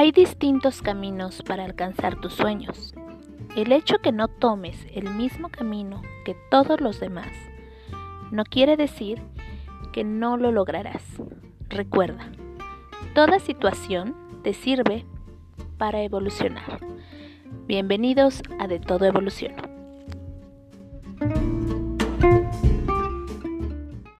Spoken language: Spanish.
Hay distintos caminos para alcanzar tus sueños. El hecho que no tomes el mismo camino que todos los demás no quiere decir que no lo lograrás. Recuerda, toda situación te sirve para evolucionar. Bienvenidos a De Todo Evolución.